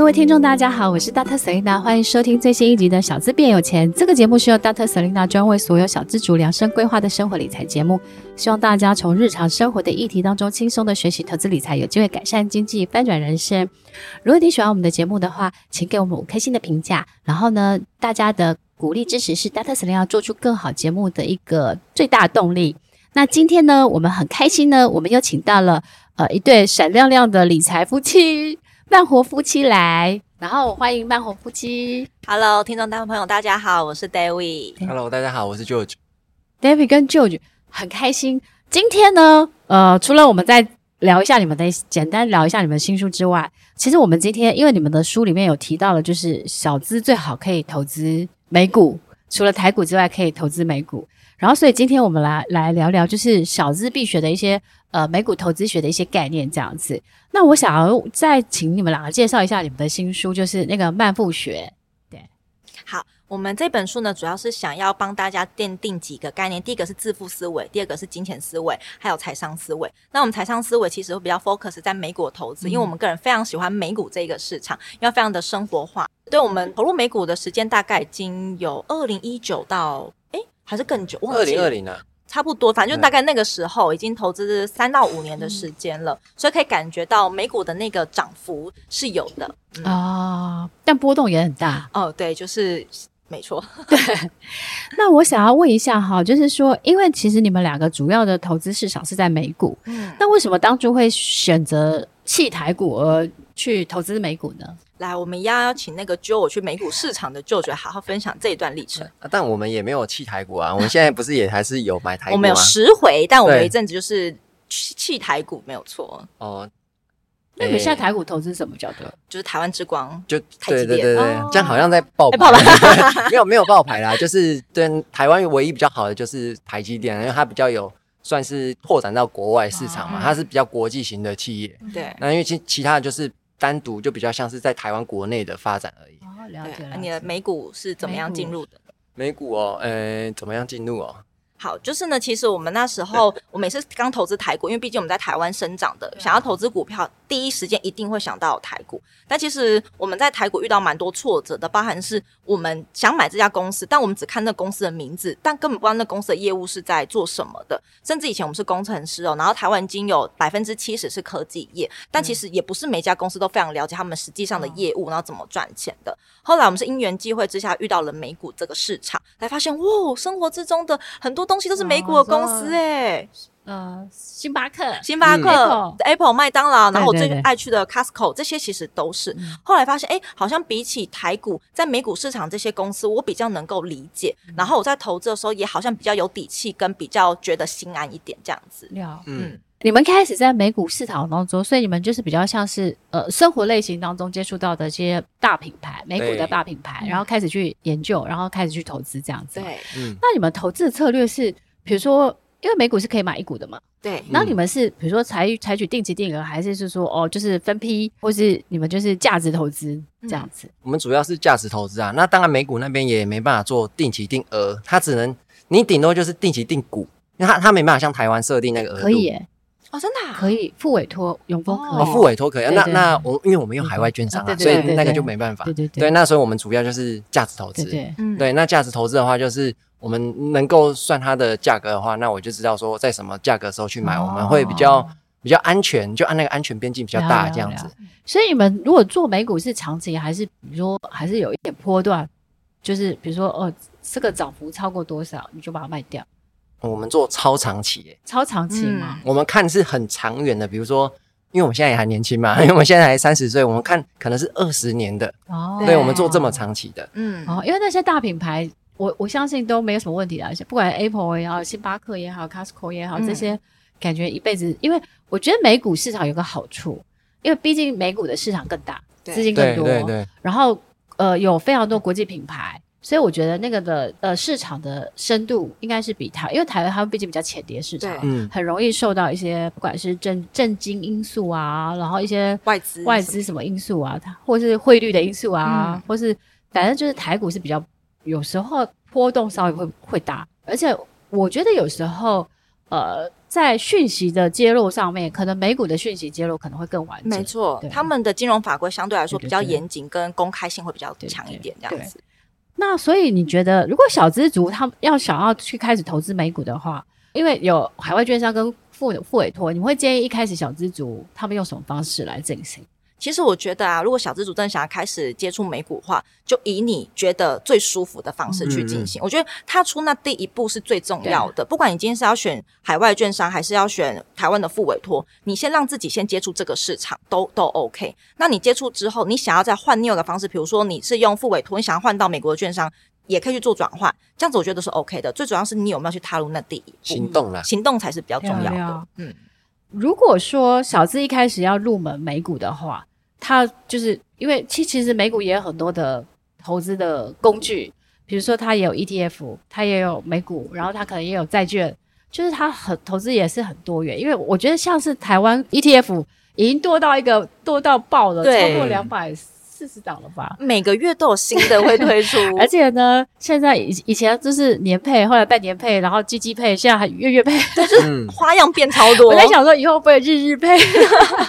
各位听众，大家好，我是 Dr. Selina，欢迎收听最新一集的《小资变有钱》。这个节目是由 Dr. Selina 专为所有小资族量身规划的生活理财节目，希望大家从日常生活的议题当中轻松的学习投资理财，有机会改善经济，翻转人生。如果你喜欢我们的节目的话，请给我们五颗星的评价。然后呢，大家的鼓励支持是 Dr. Selina 做出更好节目的一个最大动力。那今天呢，我们很开心呢，我们又请到了呃一对闪亮亮的理财夫妻。慢活夫妻来，然后欢迎慢活夫妻。Hello，听众、大朋友，大家好，我是 David。Hello，大家好，我是 George。David 跟 George 很开心。今天呢，呃，除了我们在聊一下你们的简单聊一下你们的新书之外，其实我们今天因为你们的书里面有提到了，就是小资最好可以投资美股，除了台股之外，可以投资美股。然后，所以今天我们来来聊聊，就是小资必学的一些呃美股投资学的一些概念，这样子。那我想要再请你们两个介绍一下你们的新书，就是那个慢富学。对，好，我们这本书呢，主要是想要帮大家奠定几个概念，第一个是致富思维，第二个是金钱思维，还有财商思维。那我们财商思维其实会比较 focus 在美股投资，嗯、因为我们个人非常喜欢美股这个市场，因为非常的生活化。对，我们投入美股的时间大概已经有二零一九到。还是更久，二零二零啊，差不多，反正就大概那个时候，已经投资三到五年的时间了，嗯、所以可以感觉到美股的那个涨幅是有的啊、嗯哦，但波动也很大。哦，对，就是没错。对，那我想要问一下哈，就是说，因为其实你们两个主要的投资市场是在美股，嗯，那为什么当初会选择弃台股而去投资美股呢？来，我们要邀请那个揪我去美股市场的舅舅好好分享这一段历程。啊，但我们也没有弃台股啊，我们现在不是也还是有买台股吗？我们有十回，但我们有一阵子就是弃台股，没有错。哦，那你们现在台股投资什么叫做？就是台湾之光，就台积电。对对对对，这样好像在爆牌。没有没有爆牌啦，就是对台湾唯一比较好的就是台积电，因为它比较有算是拓展到国外市场嘛，它是比较国际型的企业。对，那因为其其他的就是。单独就比较像是在台湾国内的发展而已。哦，了解了。你的美股是怎么样进入的？美股哦，呃，怎么样进入哦？好，就是呢，其实我们那时候，我每次刚投资台股，因为毕竟我们在台湾生长的，想要投资股票，第一时间一定会想到台股。但其实我们在台股遇到蛮多挫折的，包含是我们想买这家公司，但我们只看那公司的名字，但根本不知道那公司的业务是在做什么的。甚至以前我们是工程师哦，然后台湾已经有百分之七十是科技业，但其实也不是每家公司都非常了解他们实际上的业务，然后怎么赚钱的。后来我们是因缘际会之下遇到了美股这个市场，才发现哇，生活之中的很多东西都是美股的公司诶，呃，星巴克、星巴克、嗯、Apple、麦当劳，然后我最爱去的 Costco，这些其实都是。嗯、后来发现，哎，好像比起台股，在美股市场这些公司，我比较能够理解。嗯、然后我在投资的时候，也好像比较有底气，跟比较觉得心安一点这样子。嗯，嗯你们开始在美股市场当中，所以你们就是比较像是呃生活类型当中接触到的这些大品牌，美股的大品牌，然后开始去研究，然后开始去投资这样子。对，嗯。那你们投资的策略是？比如说，因为美股是可以买一股的嘛，对。那你们是比如说采采取定期定额，还是是说哦，就是分批，或是你们就是价值投资这样子？我们主要是价值投资啊。那当然，美股那边也没办法做定期定额，它只能你顶多就是定期定股，因为它它没办法像台湾设定那个额度。可以耶，哦，真的可以付委托永丰可以，哦，付委托可以。那那我因为我们用海外券商啊，所以那个就没办法。对对对。对，那所以我们主要就是价值投资。对，对，那价值投资的话就是。我们能够算它的价格的话，那我就知道说在什么价格的时候去买，我们会比较比较安全，就按那个安全边际比较大这样子。所以你们如果做美股是长期，还是比如说还是有一点波段，就是比如说哦，这个涨幅超过多少，你就把它卖掉。我们做超长期耶，超长期嘛。我们看是很长远的，比如说，因为我们现在也还年轻嘛，因为我们现在还三十岁，我们看可能是二十年的哦。对，我们做这么长期的，嗯哦，因为那些大品牌。我我相信都没有什么问题的，而且不管 Apple 也好，星巴克也好，Costco 也好，这些感觉一辈子。因为我觉得美股市场有个好处，因为毕竟美股的市场更大，资金更多，对对对。然后呃有非常多国际品牌，所以我觉得那个的呃市场的深度应该是比台，因为台湾他们毕竟比较浅碟市场，嗯，很容易受到一些不管是政政经因素啊，然后一些外资外资什么因素啊，它或是汇率的因素啊，或是反正就是台股是比较。有时候波动稍微会会大，而且我觉得有时候，呃，在讯息的揭露上面，可能美股的讯息揭露可能会更完整。没错，他们的金融法规相对来说比较严谨，跟公开性会比较强一点，这样子。那所以你觉得，如果小资族他们要想要去开始投资美股的话，因为有海外券商跟付付委托，你会建议一开始小资族他们用什么方式来进行？其实我觉得啊，如果小资主真的想要开始接触美股的话，就以你觉得最舒服的方式去进行。嗯、我觉得踏出那第一步是最重要的。不管你今天是要选海外券商，还是要选台湾的副委托，你先让自己先接触这个市场，都都 OK。那你接触之后，你想要再换另外一个方式，比如说你是用副委托，你想要换到美国的券商，也可以去做转换。这样子我觉得是 OK 的。最主要是你有没有去踏入那第一步行动了，行动才是比较重要的。嗯，如果说小资一开始要入门美股的话，他就是因为其其实美股也有很多的投资的工具，比如说它也有 ETF，它也有美股，然后它可能也有债券，就是它很投资也是很多元。因为我觉得像是台湾 ETF 已经多到一个多到爆了，超过两百四十档了吧？每个月都有新的会推出，而且呢，现在以以前就是年配，后来半年配，然后季季配，现在还月月配，就是花样变超多。我在想说以后会不会日日配？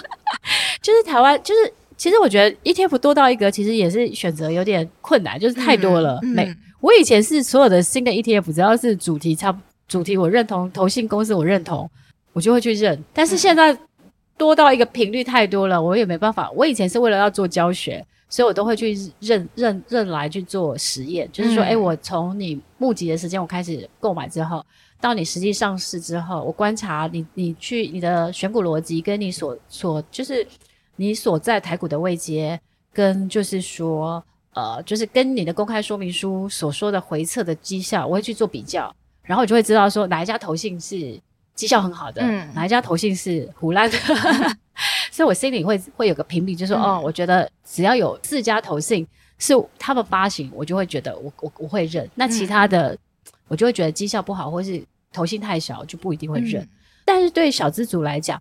就是台湾就是。其实我觉得 ETF 多到一个，其实也是选择有点困难，就是太多了。每、嗯嗯、我以前是所有的新的 ETF，只要是主题差主题我认同，投信公司我认同，我就会去认。但是现在多到一个频率太多了，我也没办法。我以前是为了要做教学，所以我都会去认认认来去做实验，就是说，哎、嗯，我从你募集的时间我开始购买之后，到你实际上市之后，我观察你你去你的选股逻辑跟你所所就是。你所在台股的位阶，跟就是说，呃，就是跟你的公开说明书所说的回测的绩效，我会去做比较，然后我就会知道说哪一家投信是绩效很好的，嗯，哪一家投信是胡烂的，所以我心里会会有个评比，就是说，嗯、哦，我觉得只要有四家投信是他们发行，我就会觉得我我我会认，那其他的、嗯、我就会觉得绩效不好，或是投信太小，就不一定会认。嗯、但是对小资族来讲，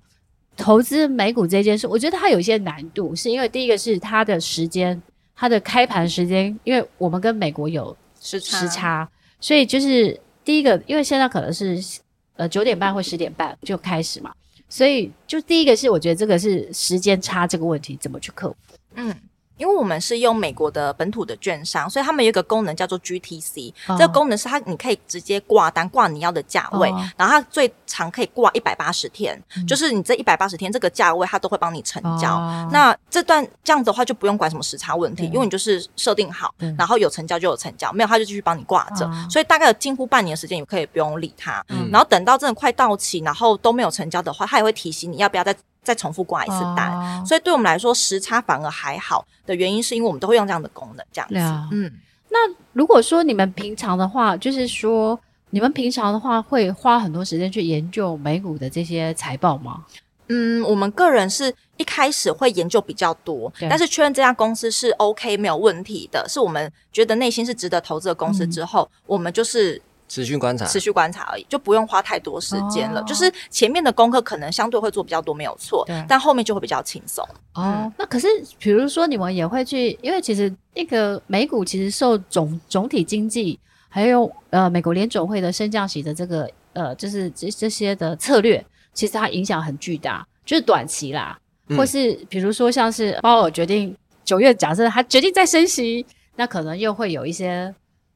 投资美股这件事，我觉得它有一些难度，是因为第一个是它的时间，它的开盘时间，因为我们跟美国有时差，时差，所以就是第一个，因为现在可能是呃九点半或十点半就开始嘛，所以就第一个是我觉得这个是时间差这个问题怎么去克服？嗯。因为我们是用美国的本土的券商，所以他们有一个功能叫做 GTC，哦、这个功能是它你可以直接挂单挂你要的价位，哦、然后它最长可以挂一百八十天，嗯、就是你这一百八十天这个价位它都会帮你成交。哦、那这段这样子的话就不用管什么时差问题，因为你就是设定好，然后有成交就有成交，没有它就继续帮你挂着，哦、所以大概有近乎半年的时间你可以不用理它。嗯、然后等到真的快到期，然后都没有成交的话，它也会提醒你要不要再。再重复挂一次单，哦、所以对我们来说时差反而还好的原因，是因为我们都会用这样的功能，这样子。嗯，那如果说你们平常的话，就是说你们平常的话会花很多时间去研究美股的这些财报吗？嗯，我们个人是一开始会研究比较多，但是确认这家公司是 OK 没有问题的，是我们觉得内心是值得投资的公司之后，嗯、我们就是。持续观察，持续观察而已，就不用花太多时间了。哦、就是前面的功课可能相对会做比较多，没有错。但后面就会比较轻松。哦，嗯、那可是比如说你们也会去，因为其实那个美股其实受总总体经济，还有呃美国联总会的升降息的这个呃，就是这这些的策略，其实它影响很巨大。就是短期啦，嗯、或是比如说像是鲍尔决定九月，假设他决定再升息，那可能又会有一些。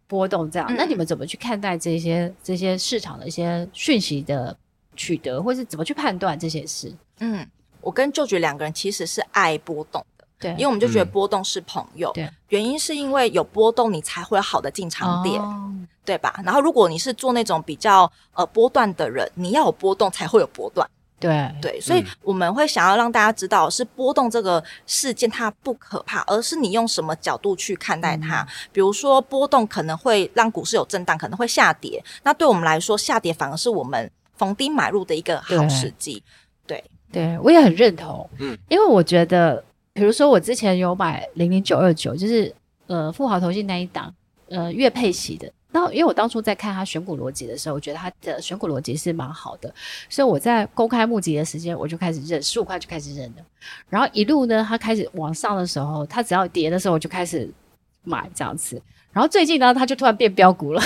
波动这样，嗯、那你们怎么去看待这些这些市场的一些讯息的取得，或是怎么去判断这些事？嗯，我跟舅舅两个人其实是爱波动的，对，因为我们就觉得波动是朋友。对、嗯，原因是因为有波动，你才会有好的进场点，哦、对吧？然后如果你是做那种比较呃波段的人，你要有波动才会有波段。对对，所以我们会想要让大家知道，是波动这个事件它不可怕，而是你用什么角度去看待它。嗯、比如说波动可能会让股市有震荡，可能会下跌。那对我们来说，下跌反而是我们逢低买入的一个好时机。对对，我也很认同。嗯，因为我觉得，比如说我之前有买零零九二九，就是呃富豪投信那一档，呃月配息的。那因为我当初在看他选股逻辑的时候，我觉得他的选股逻辑是蛮好的，所以我在公开募集的时间，我就开始认十五块就开始认了。然后一路呢，他开始往上的时候，他只要跌的时候，我就开始买这样子。然后最近呢，他就突然变标股了，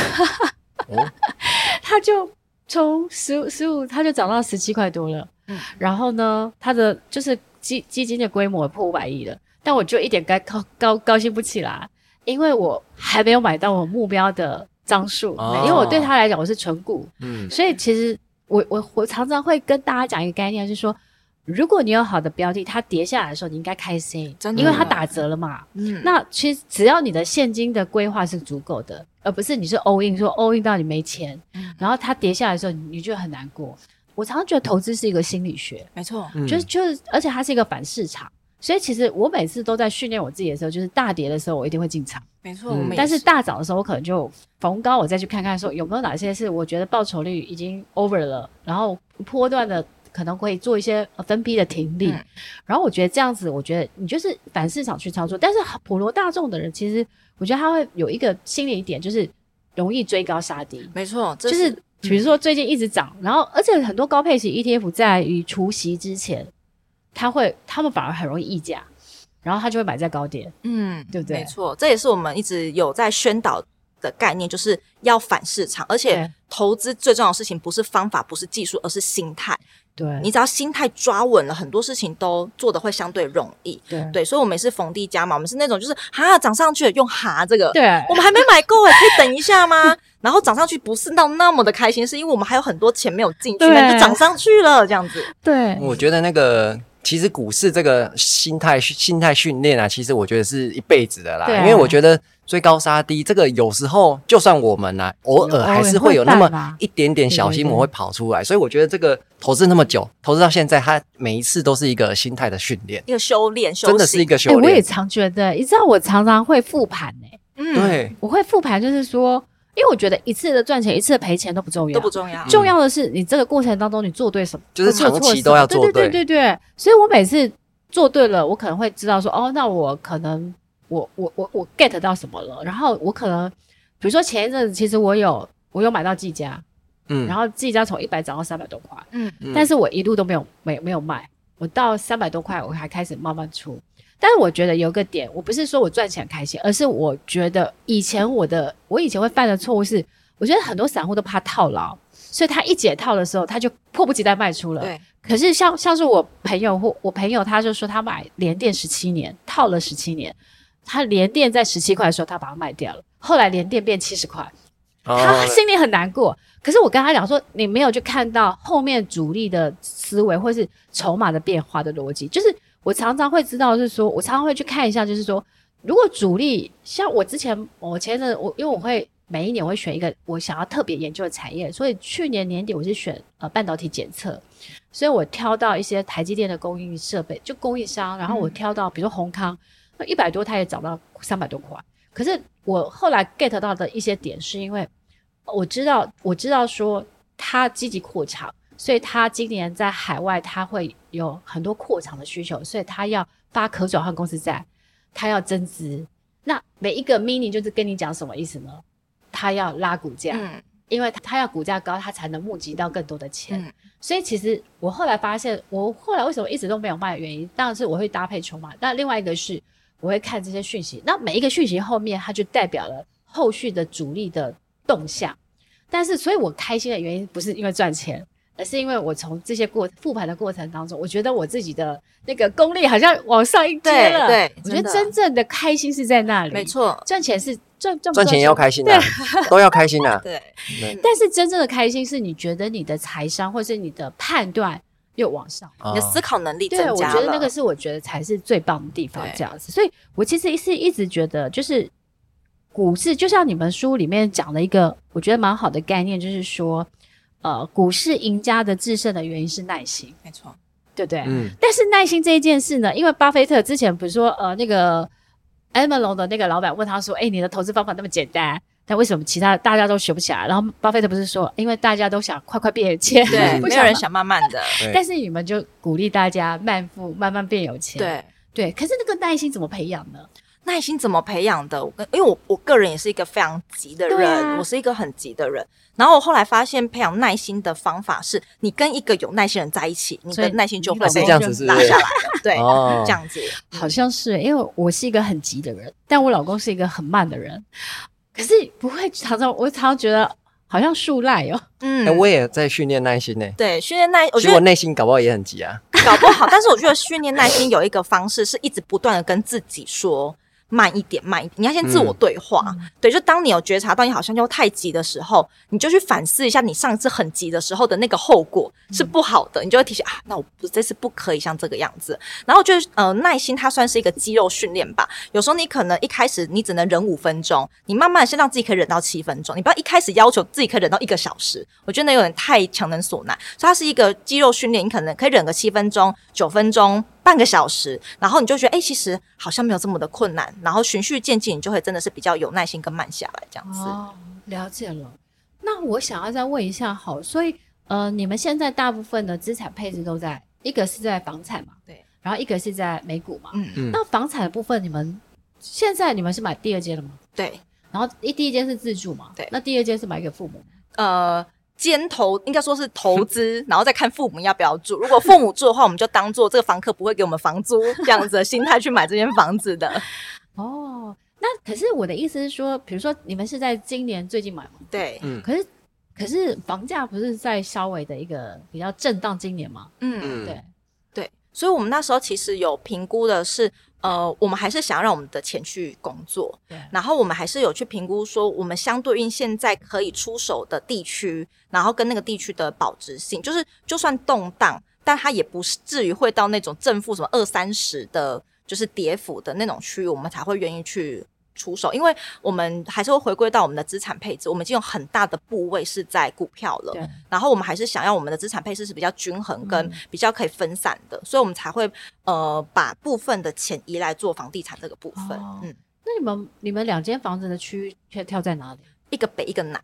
哦、他就从十五十五，他就涨到十七块多了。嗯，然后呢，他的就是基基金的规模破五百亿了，但我就一点该高高高兴不起来，因为我还没有买到我目标的张数，哦、因为我对他来讲我是存股，嗯，所以其实我我我常常会跟大家讲一个概念，就是说，如果你有好的标的，它跌下来的时候，你应该开心，真的，因为它打折了嘛，嗯，那其实只要你的现金的规划是足够的。而不是你是 all in，说 all in 到你没钱，嗯、然后它跌下来的时候，你就很难过。我常常觉得投资是一个心理学，没错，就是就是，而且它是一个反市场，所以其实我每次都在训练我自己的时候，就是大跌的时候我一定会进场，没错。嗯、但是大涨的时候，我可能就逢高我再去看看，说有没有哪些是我觉得报酬率已经 over 了，然后波段的可能会做一些分批的停利，嗯、然后我觉得这样子，我觉得你就是反市场去操作。但是普罗大众的人其实。我觉得他会有一个心理一点，就是容易追高杀低。没错，这是就是比如说最近一直涨，嗯、然后而且很多高配型 ETF 在于除夕之前，他会他们反而很容易溢价，然后他就会买在高点。嗯，对不对？没错，这也是我们一直有在宣导的概念，就是要反市场，而且投资最重要的事情不是方法，不是技术，而是心态。对，你只要心态抓稳了，很多事情都做得会相对容易。对对，所以我们也是逢低加码，我们是那种就是哈涨上去了用哈这个，对，我们还没买够哎，可以等一下吗？然后涨上去不是到那么的开心，是因为我们还有很多钱没有进去，那就涨上去了这样子。对，我觉得那个。其实股市这个心态心态训练啊，其实我觉得是一辈子的啦。对因为我觉得追高杀低，这个有时候就算我们啊，偶尔还是会有那么一点点小心魔会跑出来。所以我觉得这个投资那么久，投资到现在，它每一次都是一个心态的训练，一个修炼，修真的是一个修炼。我也常觉得，你知道，我常常会复盘呢。嗯，对，我会复盘，就是说。因为我觉得一次的赚钱，一次的赔钱都不重要，都不重要。重要的是你这个过程当中你做对什么，就是长期都要做对。对对对对，所以我每次做对了，我可能会知道说，哦，那我可能我我我我 get 到什么了。然后我可能，比如说前一阵子，其实我有我有买到技嘉，嗯，然后技嘉从一百涨到三百多块，嗯，但是我一路都没有没没有卖，我到三百多块我还开始慢慢出。但是我觉得有个点，我不是说我赚钱开心，而是我觉得以前我的我以前会犯的错误是，我觉得很多散户都怕套牢，所以他一解套的时候，他就迫不及待卖出了。对。可是像像是我朋友或我朋友，他就说他买连电十七年，套了十七年，他连电在十七块的时候，他把它卖掉了，后来连电变七十块，他心里很难过。可是我跟他讲说，你没有去看到后面主力的思维或是筹码的变化的逻辑，就是。我常常会知道，是说，我常常会去看一下，就是说，如果主力像我之前，我前阵我因为我会每一年我会选一个我想要特别研究的产业，所以去年年底我是选呃半导体检测，所以我挑到一些台积电的供应设备，就供应商，然后我挑到比如说閎康，那一百多它也涨到三百多块，可是我后来 get 到的一些点，是因为我知道我知道说它积极扩厂。所以他今年在海外，他会有很多扩厂的需求，所以他要发可转换公司债，他要增资。那每一个 mini 就是跟你讲什么意思呢？他要拉股价，嗯，因为他要股价高，他才能募集到更多的钱。嗯，所以其实我后来发现，我后来为什么一直都没有卖的原因，当然是我会搭配筹码。那另外一个是我会看这些讯息，那每一个讯息后面，它就代表了后续的主力的动向。但是，所以我开心的原因不是因为赚钱。而是因为我从这些过复盘的过程当中，我觉得我自己的那个功力好像往上一阶了。对，对我觉得真正的开心是在那里。没错，赚钱是赚赚赚钱也要开心的、都要开心的、啊。对，对但是真正的开心是你觉得你的财商或是你的判断又往上，你的思考能力增加了。对，我觉得那个是我觉得才是最棒的地方。这样子，所以我其实是一直觉得，就是股市就像你们书里面讲的一个，我觉得蛮好的概念，就是说。呃，股市赢家的制胜的原因是耐心，没错，对不对？嗯。但是耐心这一件事呢，因为巴菲特之前不是说，呃，那个 Amerlon 的那个老板问他说：“哎，你的投资方法那么简单，但为什么其他大家都学不起来？”然后巴菲特不是说，因为大家都想快快变有钱，对，没有人想慢慢的。但是你们就鼓励大家慢富，慢慢变有钱。对对。可是那个耐心怎么培养呢？耐心怎么培养的？我跟因为我我个人也是一个非常急的人，啊、我是一个很急的人。然后我后来发现，培养耐心的方法是，你跟一个有耐心人在一起，你的耐心就会被这样子拉下来的。对，哦、这样子好像是，因为我是一个很急的人，但我老公是一个很慢的人。可是不会常常，我常常觉得好像树赖哦。嗯、欸，我也在训练耐心呢。对，训练耐，我觉得我内心搞不好也很急啊。搞不好，但是我觉得训练耐心有一个方式，是一直不断的跟自己说。慢一点，慢一点。你要先自我对话，嗯、对，就当你有觉察到你好像又太急的时候，你就去反思一下你上一次很急的时候的那个后果是不好的，嗯、你就会提醒啊，那我不这次不可以像这个样子。然后就是呃，耐心它算是一个肌肉训练吧。有时候你可能一开始你只能忍五分钟，你慢慢先让自己可以忍到七分钟，你不要一开始要求自己可以忍到一个小时，我觉得那有点太强人所难。所以它是一个肌肉训练，你可能可以忍个七分钟、九分钟。半个小时，然后你就觉得，哎、欸，其实好像没有这么的困难，然后循序渐进，你就会真的是比较有耐心跟慢下来这样子。哦，了解了。那我想要再问一下，好，所以呃，你们现在大部分的资产配置都在一个是在房产嘛？对。然后一个是在美股嘛？嗯嗯。那房产的部分，你们现在你们是买第二间了吗？对。然后一第一间是自住嘛？对。那第二间是买给父母？呃。肩投应该说是投资，然后再看父母要不要住。如果父母住的话，我们就当做这个房客不会给我们房租这样子的心态去买这间房子的。哦，那可是我的意思是说，比如说你们是在今年最近买吗？对，嗯。可是可是房价不是在稍微的一个比较震荡今年吗？嗯，对对。所以我们那时候其实有评估的是。呃，我们还是想要让我们的钱去工作，对。然后我们还是有去评估说，我们相对应现在可以出手的地区，然后跟那个地区的保值性，就是就算动荡，但它也不是至于会到那种正负什么二三十的，就是跌幅的那种区域，我们才会愿意去。出手，因为我们还是会回归到我们的资产配置，我们已经有很大的部位是在股票了。对。然后我们还是想要我们的资产配置是比较均衡跟比较可以分散的，嗯、所以我们才会呃把部分的钱移来做房地产这个部分。哦、嗯，那你们你们两间房子的区域跳跳在哪里？一个北，一个南，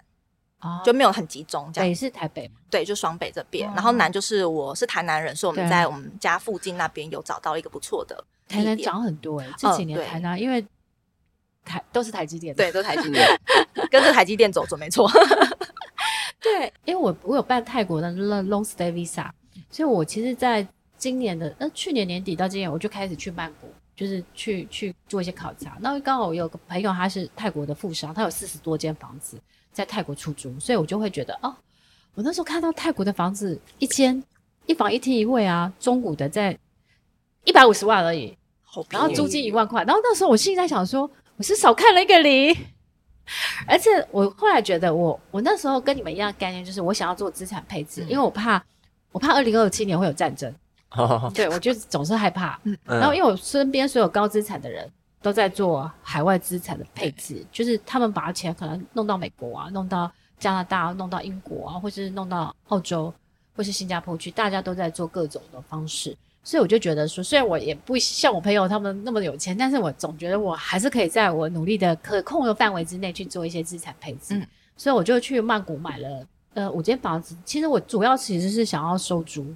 哦，就没有很集中这样。北是台北吗？对，就双北这边。哦、然后南就是我是台南人，所以我们在我们家附近那边有找到一个不错的。台南涨很多哎、欸，这几年台南、呃、因为。台都是台积电，对，都是台积电，跟着台积电走准没错。对，因为我我有办泰国的 long stay visa，所以我其实在今年的呃去年年底到今年，我就开始去曼谷，就是去去做一些考察。那刚好我有个朋友，他是泰国的富商，他有四十多间房子在泰国出租，所以我就会觉得哦，我那时候看到泰国的房子一间一房一厅一卫啊，中古的在一百五十万而已，好，然后租金一万块，然后那时候我心里在想说。我是少看了一个零，而且我后来觉得我，我我那时候跟你们一样概念，就是我想要做资产配置，嗯、因为我怕我怕二零二七年会有战争，哦、对我就总是害怕。嗯、然后因为我身边所有高资产的人都在做海外资产的配置，嗯、就是他们把钱可能弄到美国啊，弄到加拿大，弄到英国啊，或是弄到澳洲，或是新加坡去，大家都在做各种的方式。所以我就觉得说，虽然我也不像我朋友他们那么有钱，但是我总觉得我还是可以在我努力的可控的范围之内去做一些资产配置。嗯，所以我就去曼谷买了呃五间房子。其实我主要其实是想要收租。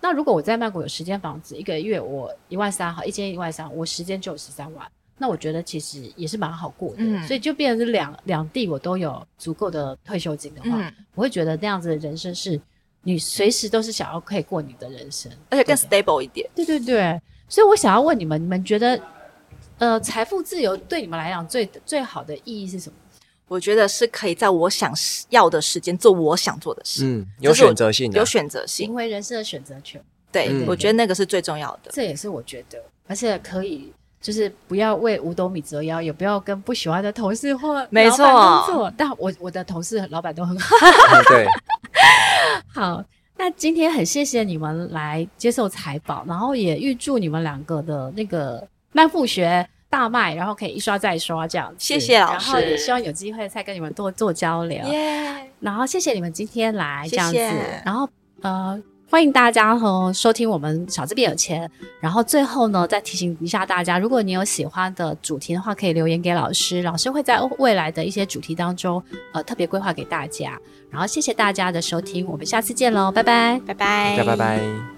那如果我在曼谷有十间房子，一个月我一万三，好，一间一万三，我十间就有十三万。那我觉得其实也是蛮好过的。嗯，所以就变成是两两地我都有足够的退休金的话，嗯，我会觉得那样子的人生是。你随时都是想要可以过你的人生，而且更 stable 一点。对对对，所以我想要问你们，你们觉得，呃，财富自由对你们来讲最最好的意义是什么？我觉得是可以在我想要的时间做我想做的事。嗯，有选择性的，有选择性，因为人生的选择权。对，嗯、我觉得那个是最重要的。这也是我觉得，而且可以就是不要为五斗米折腰，也不要跟不喜欢的同事或没错工作。但我我的同事老板都很好。对。好，那今天很谢谢你们来接受财宝，然后也预祝你们两个的那个慢复学大卖，然后可以一刷再刷这样。谢谢老师，然后也希望有机会再跟你们多做交流。然后谢谢你们今天来这样子，谢谢然后呃。欢迎大家和收听我们小资变有钱。然后最后呢，再提醒一下大家，如果你有喜欢的主题的话，可以留言给老师，老师会在未来的一些主题当中，呃，特别规划给大家。然后谢谢大家的收听，我们下次见喽，拜拜，拜拜，大家拜拜。